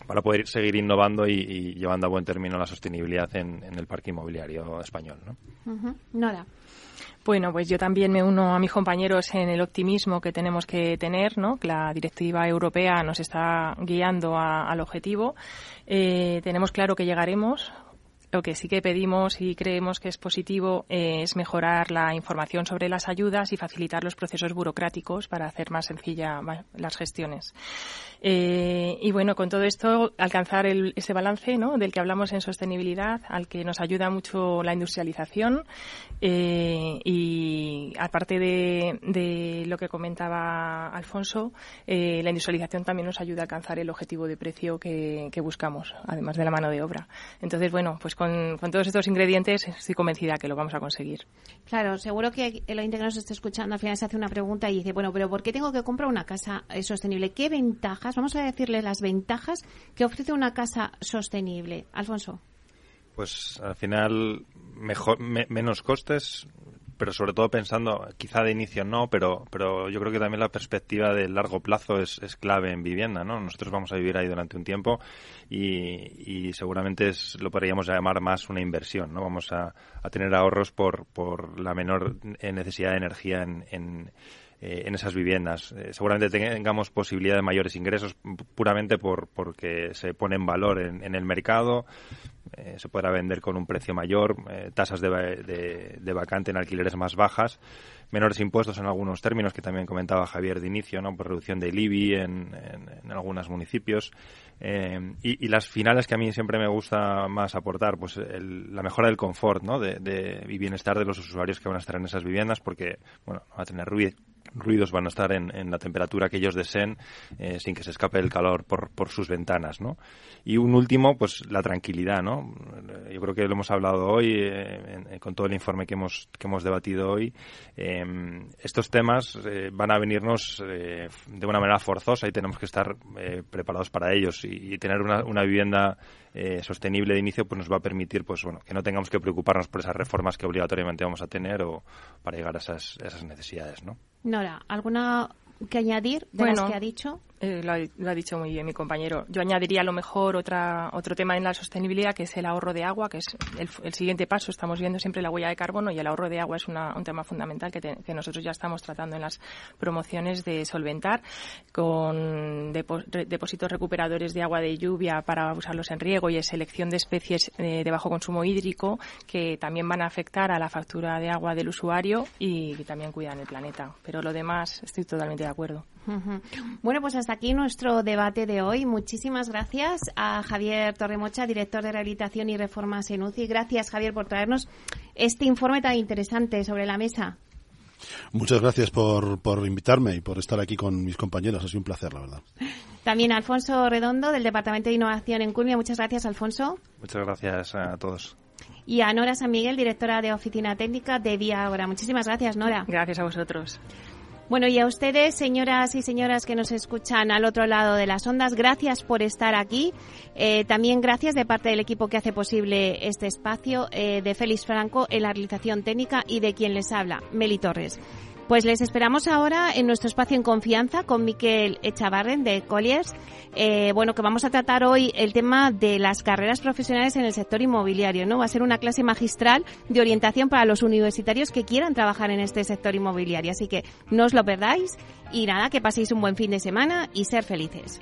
para poder seguir innovando y, llevando a buen término la sostenibilidad en, el parque inmobiliario español. ¿no? Nada. Bueno, pues yo también me uno a mis compañeros en el optimismo que tenemos que tener, ¿no? La directiva europea nos está guiando al objetivo. Eh, tenemos claro que llegaremos. Lo que sí que pedimos y creemos que es positivo es mejorar la información sobre las ayudas y facilitar los procesos burocráticos para hacer más sencilla las gestiones. Eh, y bueno, con todo esto, alcanzar ese balance ¿no? del que hablamos en sostenibilidad, al que nos ayuda mucho la industrialización. Eh, y aparte de, lo que comentaba Alfonso, eh, la industrialización también nos ayuda a alcanzar el objetivo de precio que, buscamos, además de la mano de obra. Entonces, bueno, pues con, todos estos ingredientes estoy convencida que lo vamos a conseguir. Claro, seguro que el oyente que nos esté escuchando al final se hace una pregunta y dice, bueno, pero ¿por qué tengo que comprar una casa sostenible? ¿Qué ventajas vamos a decirle las ventajas que ofrece una casa sostenible. Alfonso. Pues al final mejor, menos costes, pero sobre todo pensando, quizá de inicio no, pero, pero yo creo que también la perspectiva de largo plazo es, clave en vivienda, ¿no? Nosotros vamos a vivir ahí durante un tiempo y, seguramente es, lo podríamos llamar más una inversión, ¿no? Vamos a, a tener ahorros por, por la menor necesidad de energía en, en eh, en esas viviendas. Eh, seguramente tengamos posibilidad de mayores ingresos puramente por porque se pone en valor en, el mercado, eh, se podrá vender con un precio mayor, tasas de, de, vacante en alquileres más bajas, menores impuestos en algunos términos que también comentaba Javier de inicio, ¿no? por reducción del IBI en, algunos municipios. y, las finales que a mí siempre me gusta más aportar, pues la mejora del confort ¿no? de, y bienestar de los usuarios que van a estar en esas viviendas, porque bueno, no va a tener ruido, ruidos van a estar en, la temperatura que ellos deseen eh, sin que se escape el calor por, por sus ventanas, ¿no? Y un último, pues la tranquilidad, ¿no? Yo creo que lo hemos hablado hoy eh, con todo el informe que hemos, que hemos debatido hoy. Estos temas eh, van a venirnos de una manera forzosa y tenemos que estar preparados para ellos y, tener una, una vivienda sostenible de inicio pues nos va a permitir pues bueno que no tengamos que preocuparnos por esas reformas que obligatoriamente vamos a tener o para llegar a esas, esas necesidades, ¿no? Nora, ¿alguna que añadir de bueno, que ha dicho? Eh, lo, ha, dicho muy bien mi compañero. Yo añadiría a lo mejor otra, otro tema en la sostenibilidad, que es el ahorro de agua, que es el, siguiente paso. Estamos viendo siempre la huella de carbono y el ahorro de agua es un tema fundamental que, nosotros ya estamos tratando en las promociones de solventar con depósitos recuperadores de agua de lluvia para usarlos en riego y selección de especies eh, de bajo consumo hídrico que también van a afectar a la factura de agua del usuario y que también cuidan el planeta. Pero lo demás estoy totalmente de acuerdo. Bueno, pues hasta aquí nuestro debate de hoy. Muchísimas gracias a Javier Torremocha, director de Rehabilitación y Reformas en UCI. Gracias, Javier, por traernos este informe tan interesante sobre la mesa. Muchas gracias por, por invitarme y por estar aquí con mis compañeros. Ha sido un placer, la verdad. También Alfonso Redondo, del Departamento de Innovación en Culmia. Muchas gracias, Alfonso. Muchas gracias a todos. Y a Nora San Miguel, directora de Oficina Técnica de Vía Ahora. Muchísimas gracias, Nora. Gracias a vosotros. Bueno, y a ustedes, señoras y señoras que nos escuchan al otro lado de las ondas, gracias por estar aquí. Eh, también gracias de parte del equipo que hace posible este espacio, eh, de Félix Franco en la realización técnica y de quien les habla, Meli Torres. Pues les esperamos ahora en nuestro espacio en confianza con Miquel Echavarren de Colliers. Eh, bueno, que vamos a tratar hoy el tema de las carreras profesionales en el sector inmobiliario, ¿no? Va a ser una clase magistral de orientación para los universitarios que quieran trabajar en este sector inmobiliario. Así que no os lo perdáis y nada, que paséis un buen fin de semana y ser felices.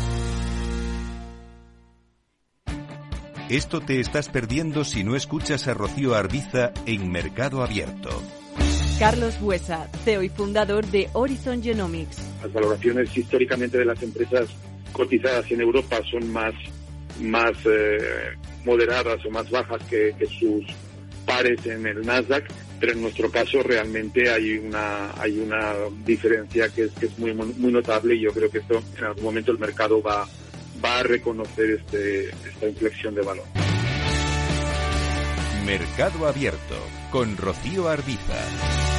Esto te estás perdiendo si no escuchas a Rocío Arbiza en Mercado Abierto. Carlos Buesa, CEO y fundador de Horizon Genomics. Las valoraciones históricamente de las empresas cotizadas en Europa son más, más eh, moderadas o más bajas que, sus pares en el Nasdaq, pero en nuestro caso realmente hay una, hay una diferencia que es, que es muy, muy notable y yo creo que esto en algún momento el mercado va, va a reconocer este, esta inflexión de valor. Mercado Abierto con Rocío Arbiza.